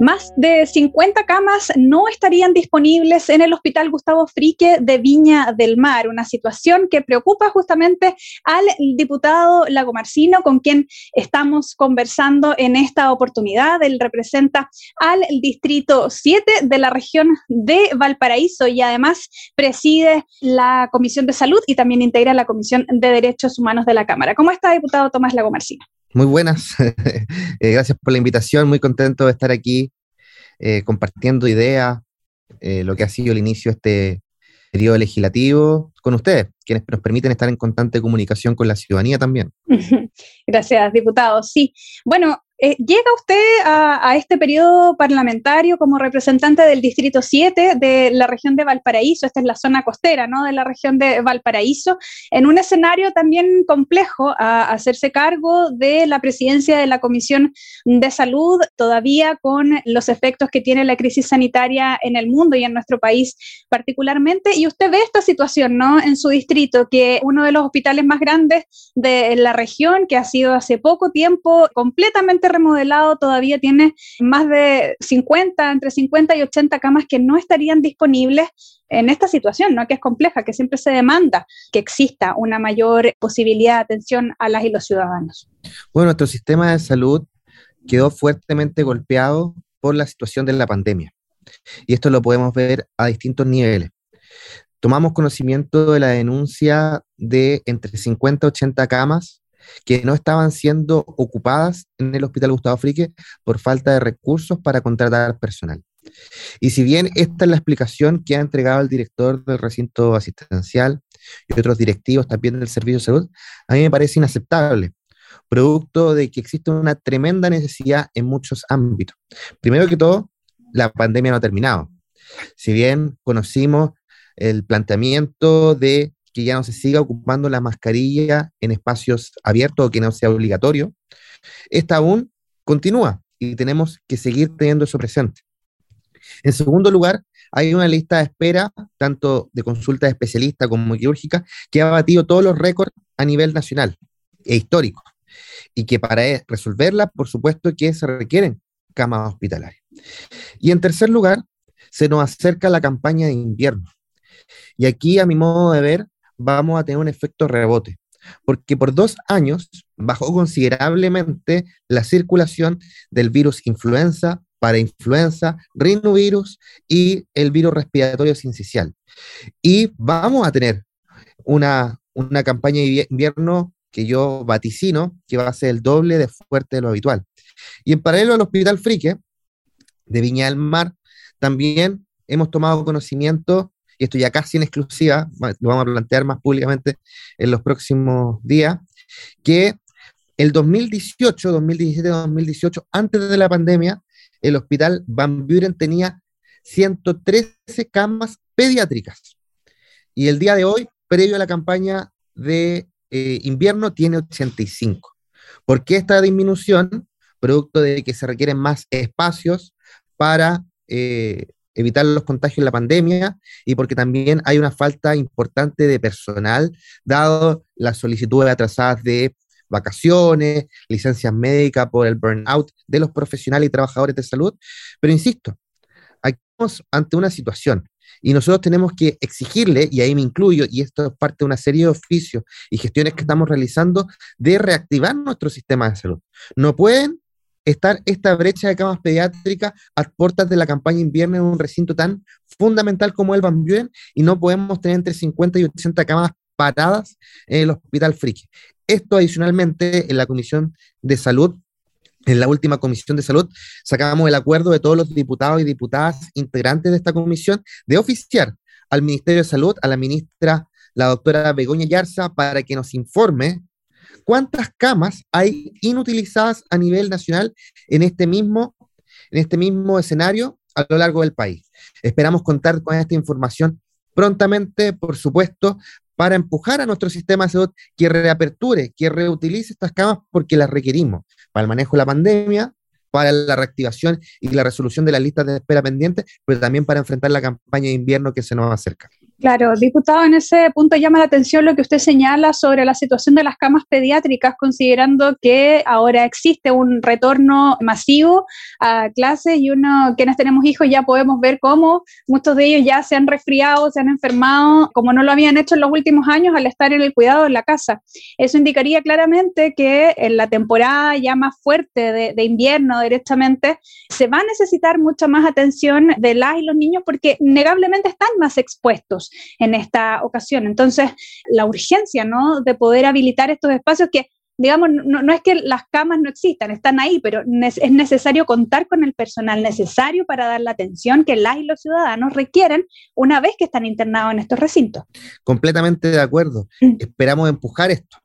Más de 50 camas no estarían disponibles en el Hospital Gustavo Frique de Viña del Mar, una situación que preocupa justamente al diputado Lago Marcino, con quien estamos conversando en esta oportunidad. Él representa al distrito 7 de la región de Valparaíso y además preside la Comisión de Salud y también integra la Comisión de Derechos Humanos de la Cámara. ¿Cómo está, diputado Tomás Lago Marcino? Muy buenas, eh, gracias por la invitación, muy contento de estar aquí eh, compartiendo ideas, eh, lo que ha sido el inicio de este periodo legislativo con ustedes, quienes nos permiten estar en constante comunicación con la ciudadanía también. Gracias, diputado. Sí, bueno, eh, llega usted a, este periodo parlamentario como representante del Distrito 7 de la región de Valparaíso, esta es la zona costera ¿no? de la región de Valparaíso, en un escenario también complejo a hacerse cargo de la presidencia de la Comisión de Salud, todavía con los efectos que tiene la crisis sanitaria en el mundo y en nuestro país particularmente. Y usted ve esta situación ¿no? en su distrito, que uno de los hospitales más grandes de la región, que ha sido hace poco tiempo completamente remodelado todavía tiene más de 50, entre 50 y 80 camas que no estarían disponibles en esta situación, ¿no? que es compleja, que siempre se demanda que exista una mayor posibilidad de atención a las y los ciudadanos. Bueno, nuestro sistema de salud quedó fuertemente golpeado por la situación de la pandemia. Y esto lo podemos ver a distintos niveles. Tomamos conocimiento de la denuncia de entre 50 y 80 camas que no estaban siendo ocupadas en el Hospital Gustavo Frique por falta de recursos para contratar personal. Y si bien esta es la explicación que ha entregado el director del recinto asistencial y otros directivos también del Servicio de Salud, a mí me parece inaceptable, producto de que existe una tremenda necesidad en muchos ámbitos. Primero que todo, la pandemia no ha terminado. Si bien conocimos el planteamiento de que ya no se siga ocupando la mascarilla en espacios abiertos o que no sea obligatorio, esta aún continúa y tenemos que seguir teniendo eso presente. En segundo lugar, hay una lista de espera, tanto de consultas especialistas como quirúrgica, que ha batido todos los récords a nivel nacional e histórico. Y que para e, resolverla, por supuesto, que se requieren camas hospitalarias. Y en tercer lugar, se nos acerca la campaña de invierno. Y aquí, a mi modo de ver, vamos a tener un efecto rebote, porque por dos años bajó considerablemente la circulación del virus influenza, para influenza, rinovirus y el virus respiratorio sincicial. Y vamos a tener una, una campaña de invierno que yo vaticino, que va a ser el doble de fuerte de lo habitual. Y en paralelo al Hospital Frique de Viña del Mar, también hemos tomado conocimiento y esto ya casi en exclusiva, lo vamos a plantear más públicamente en los próximos días, que el 2018, 2017, 2018, antes de la pandemia, el hospital Van Buren tenía 113 camas pediátricas. Y el día de hoy, previo a la campaña de eh, invierno, tiene 85. ¿Por qué esta disminución? Producto de que se requieren más espacios para eh, evitar los contagios en la pandemia y porque también hay una falta importante de personal, dado las solicitudes atrasadas de vacaciones, licencias médicas por el burnout de los profesionales y trabajadores de salud. Pero insisto, aquí estamos ante una situación y nosotros tenemos que exigirle, y ahí me incluyo, y esto es parte de una serie de oficios y gestiones que estamos realizando, de reactivar nuestro sistema de salud. No pueden estar esta brecha de camas pediátricas a puertas de la campaña invierno en un recinto tan fundamental como el Van Buren y no podemos tener entre 50 y 80 camas paradas en el Hospital Frique. Esto adicionalmente en la Comisión de Salud, en la última Comisión de Salud, sacábamos el acuerdo de todos los diputados y diputadas integrantes de esta comisión de oficiar al Ministerio de Salud, a la ministra, la doctora Begoña Yarza, para que nos informe ¿Cuántas camas hay inutilizadas a nivel nacional en este mismo, en este mismo escenario a lo largo del país? Esperamos contar con esta información prontamente, por supuesto, para empujar a nuestro sistema de salud que reaperture, que reutilice estas camas porque las requerimos para el manejo de la pandemia, para la reactivación y la resolución de las listas de espera pendientes, pero también para enfrentar la campaña de invierno que se nos acerca. Claro, diputado, en ese punto llama la atención lo que usted señala sobre la situación de las camas pediátricas, considerando que ahora existe un retorno masivo a clases y uno, quienes tenemos hijos, ya podemos ver cómo muchos de ellos ya se han resfriado, se han enfermado, como no lo habían hecho en los últimos años al estar en el cuidado en la casa. Eso indicaría claramente que en la temporada ya más fuerte de, de invierno, directamente, se va a necesitar mucha más atención de las y los niños porque negablemente están más expuestos en esta ocasión. Entonces, la urgencia, ¿no? De poder habilitar estos espacios que digamos, no, es que las camas no existan, están ahí, pero es necesario contar con el personal necesario para dar la atención que las y los ciudadanos requieren una vez que están internados en estos recintos. Completamente de acuerdo. Mm. Esperamos empujar esto.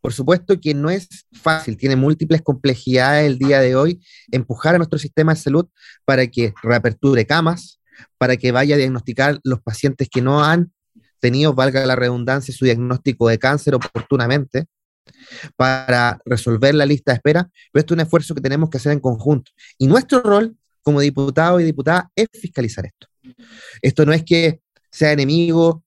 Por supuesto que no es fácil, tiene múltiples complejidades el día de hoy empujar a nuestro sistema de salud para que reaperture camas, para que vaya a diagnosticar los pacientes que no han tenido, valga la redundancia, su diagnóstico de cáncer oportunamente, para resolver la lista de espera, pero esto es un esfuerzo que tenemos que hacer en conjunto. Y nuestro rol como diputado y diputada es fiscalizar esto. Esto no es que sea enemigo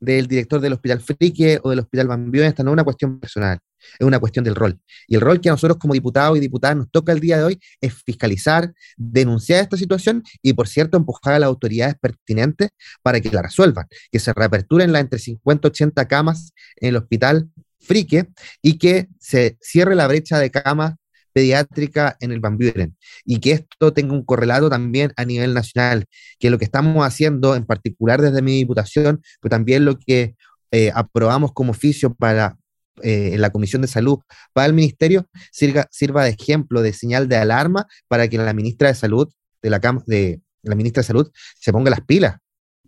del director del Hospital Frique o del Hospital Bambión, esta no es una cuestión personal es una cuestión del rol. Y el rol que a nosotros como diputados y diputadas nos toca el día de hoy es fiscalizar, denunciar esta situación y, por cierto, empujar a las autoridades pertinentes para que la resuelvan, que se reaperturen las entre 50 y 80 camas en el hospital Frique y que se cierre la brecha de camas pediátrica en el Van y que esto tenga un correlato también a nivel nacional, que lo que estamos haciendo, en particular desde mi diputación, pero también lo que eh, aprobamos como oficio para eh, la Comisión de Salud para el Ministerio sirva, sirva de ejemplo, de señal de alarma para que la ministra de Salud, de la, de, la ministra de Salud, se ponga las pilas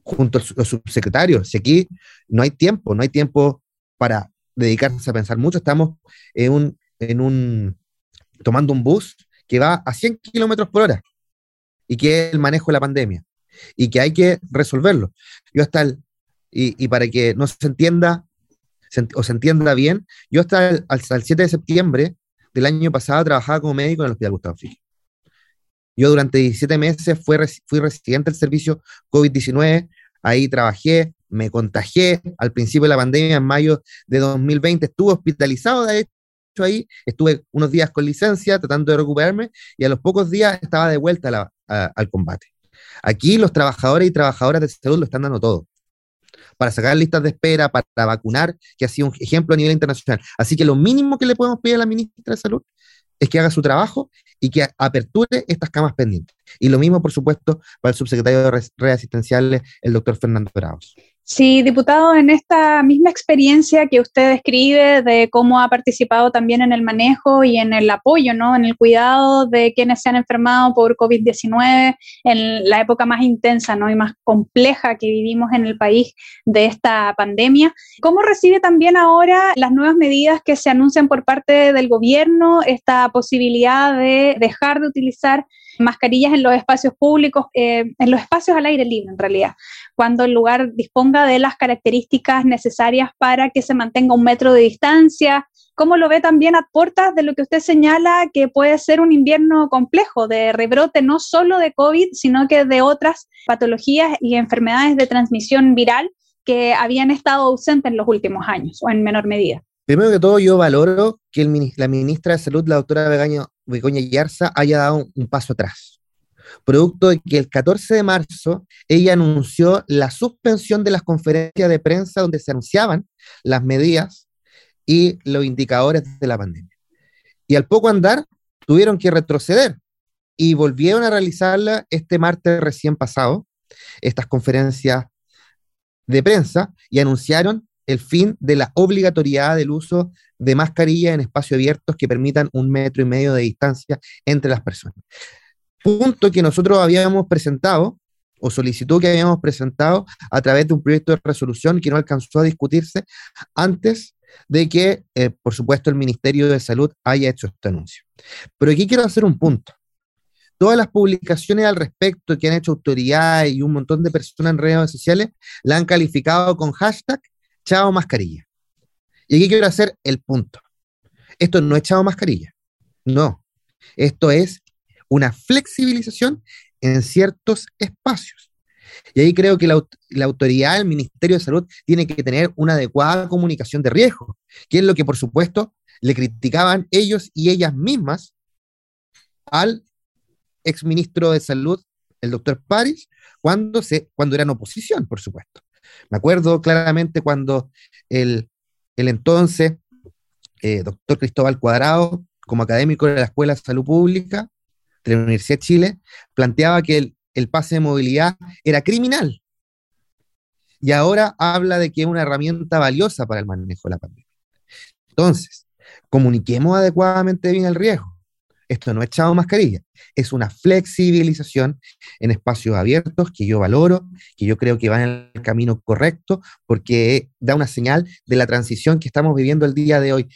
junto a los subsecretarios. Si aquí no hay tiempo, no hay tiempo para dedicarse a pensar mucho, estamos en un, en un tomando un bus que va a 100 kilómetros por hora y que es el manejo de la pandemia y que hay que resolverlo. Yo hasta el, y, para que no se entienda, o se entienda bien, yo hasta el, 7 de septiembre del año pasado trabajaba como médico en el Hospital Gustavo Frigi. Yo durante 17 meses fui, fui residente del servicio COVID-19, ahí trabajé, me contagié al principio de la pandemia, en mayo de 2020, estuve hospitalizado, de ahí, estuve unos días con licencia tratando de recuperarme y a los pocos días estaba de vuelta al combate. Aquí los trabajadores y trabajadoras de salud lo están dando todo para sacar listas de espera, para vacunar, que ha sido un ejemplo a nivel internacional. Así que lo mínimo que le podemos pedir a la ministra de Salud es que haga su trabajo y que aperture estas camas pendientes. Y lo mismo, por supuesto, para el subsecretario de redes asistenciales, el doctor Fernando Bravos. Sí, diputado, en esta misma experiencia que usted describe de cómo ha participado también en el manejo y en el apoyo, ¿no? En el cuidado de quienes se han enfermado por COVID-19 en la época más intensa, ¿no? Y más compleja que vivimos en el país de esta pandemia. ¿Cómo recibe también ahora las nuevas medidas que se anuncian por parte del gobierno, esta posibilidad de dejar de utilizar mascarillas en los espacios públicos, eh, en los espacios al aire libre en realidad, cuando el lugar disponga de las características necesarias para que se mantenga un metro de distancia. ¿Cómo lo ve también a puertas de lo que usted señala que puede ser un invierno complejo de rebrote no solo de COVID, sino que de otras patologías y enfermedades de transmisión viral que habían estado ausentes en los últimos años o en menor medida? Primero que todo, yo valoro que la ministra de Salud, la doctora Begoña Yarza, haya dado un paso atrás. Producto de que el 14 de marzo ella anunció la suspensión de las conferencias de prensa donde se anunciaban las medidas y los indicadores de la pandemia. Y al poco andar, tuvieron que retroceder y volvieron a realizarla este martes recién pasado, estas conferencias de prensa, y anunciaron el fin de la obligatoriedad del uso de mascarilla en espacios abiertos que permitan un metro y medio de distancia entre las personas. Punto que nosotros habíamos presentado o solicitud que habíamos presentado a través de un proyecto de resolución que no alcanzó a discutirse antes de que, eh, por supuesto, el Ministerio de Salud haya hecho este anuncio. Pero aquí quiero hacer un punto. Todas las publicaciones al respecto que han hecho autoridades y un montón de personas en redes sociales la han calificado con hashtag chao mascarilla. Y aquí quiero hacer el punto. Esto no es chao mascarilla. No. Esto es una flexibilización en ciertos espacios. Y ahí creo que la, la, autoridad, el Ministerio de Salud, tiene que tener una adecuada comunicación de riesgo, que es lo que, por supuesto, le criticaban ellos y ellas mismas al exministro de Salud, el doctor París, cuando, se, cuando eran oposición, por supuesto. Me acuerdo claramente cuando el, el entonces eh, doctor Cristóbal Cuadrado, como académico de la Escuela de Salud Pública de la Universidad de Chile, planteaba que el, el pase de movilidad era criminal. Y ahora habla de que es una herramienta valiosa para el manejo de la pandemia. Entonces, comuniquemos adecuadamente bien el riesgo. Esto no es echado mascarilla, es una flexibilización en espacios abiertos que yo valoro, que yo creo que va en el camino correcto, porque da una señal de la transición que estamos viviendo el día de hoy,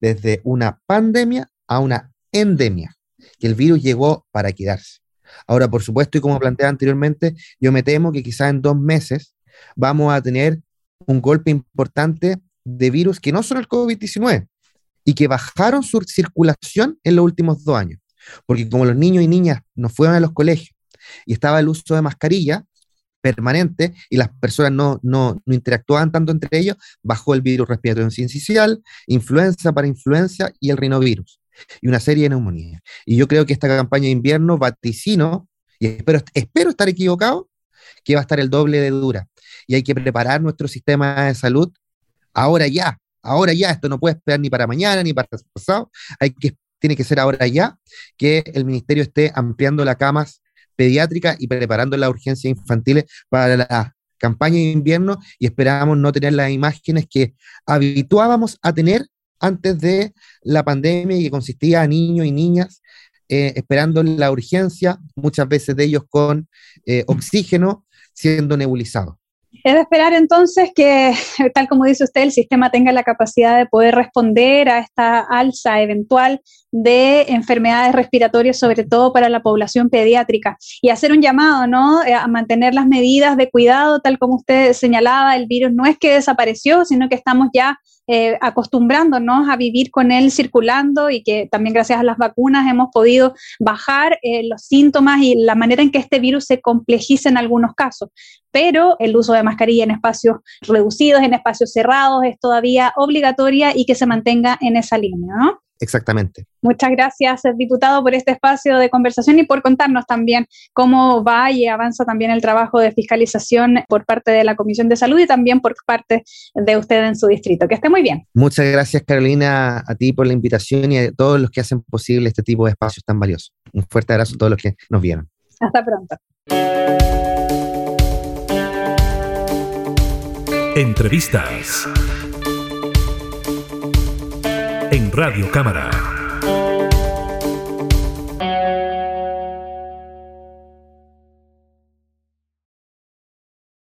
desde una pandemia a una endemia, que el virus llegó para quedarse. Ahora, por supuesto, y como planteé anteriormente, yo me temo que quizás en dos meses vamos a tener un golpe importante de virus que no son el COVID-19 y que bajaron su circulación en los últimos dos años. Porque como los niños y niñas no fueron a los colegios y estaba el uso de mascarilla permanente y las personas no, no, no interactuaban tanto entre ellos, bajó el virus respiratorio sincicial, influenza para influenza y el rinovirus y una serie de neumonías. Y yo creo que esta campaña de invierno vaticino, y espero, espero estar equivocado, que va a estar el doble de dura. Y hay que preparar nuestro sistema de salud ahora ya, ahora ya, esto no puede esperar ni para mañana ni para pasado, hay que, tiene que ser ahora ya que el ministerio esté ampliando las camas pediátricas y preparando las urgencias infantiles para la campaña de invierno y esperamos no tener las imágenes que habituábamos a tener antes de la pandemia y que consistía a niños y niñas eh, esperando la urgencia, muchas veces de ellos con eh, oxígeno siendo nebulizados. Es de esperar entonces que, tal como dice usted, el sistema tenga la capacidad de poder responder a esta alza eventual de enfermedades respiratorias, sobre todo para la población pediátrica, y hacer un llamado, ¿no? Eh, a mantener las medidas de cuidado, tal como usted señalaba, el virus no es que desapareció, sino que estamos ya eh, acostumbrándonos a vivir con él circulando y que también gracias a las vacunas hemos podido bajar eh, los síntomas y la manera en que este virus se complejiza en algunos casos. Pero el uso de mascarilla en espacios reducidos, en espacios cerrados, es todavía obligatoria y que se mantenga en esa línea, ¿no? Exactamente. Muchas gracias, diputado, por este espacio de conversación y por contarnos también cómo va y avanza también el trabajo de fiscalización por parte de la Comisión de Salud y también por parte de usted en su distrito. Que esté muy bien. Muchas gracias, Carolina, a ti por la invitación y a todos los que hacen posible este tipo de espacios tan valiosos. Un fuerte abrazo a todos los que nos vieron. Hasta pronto. Entrevistas en Radio Cámara.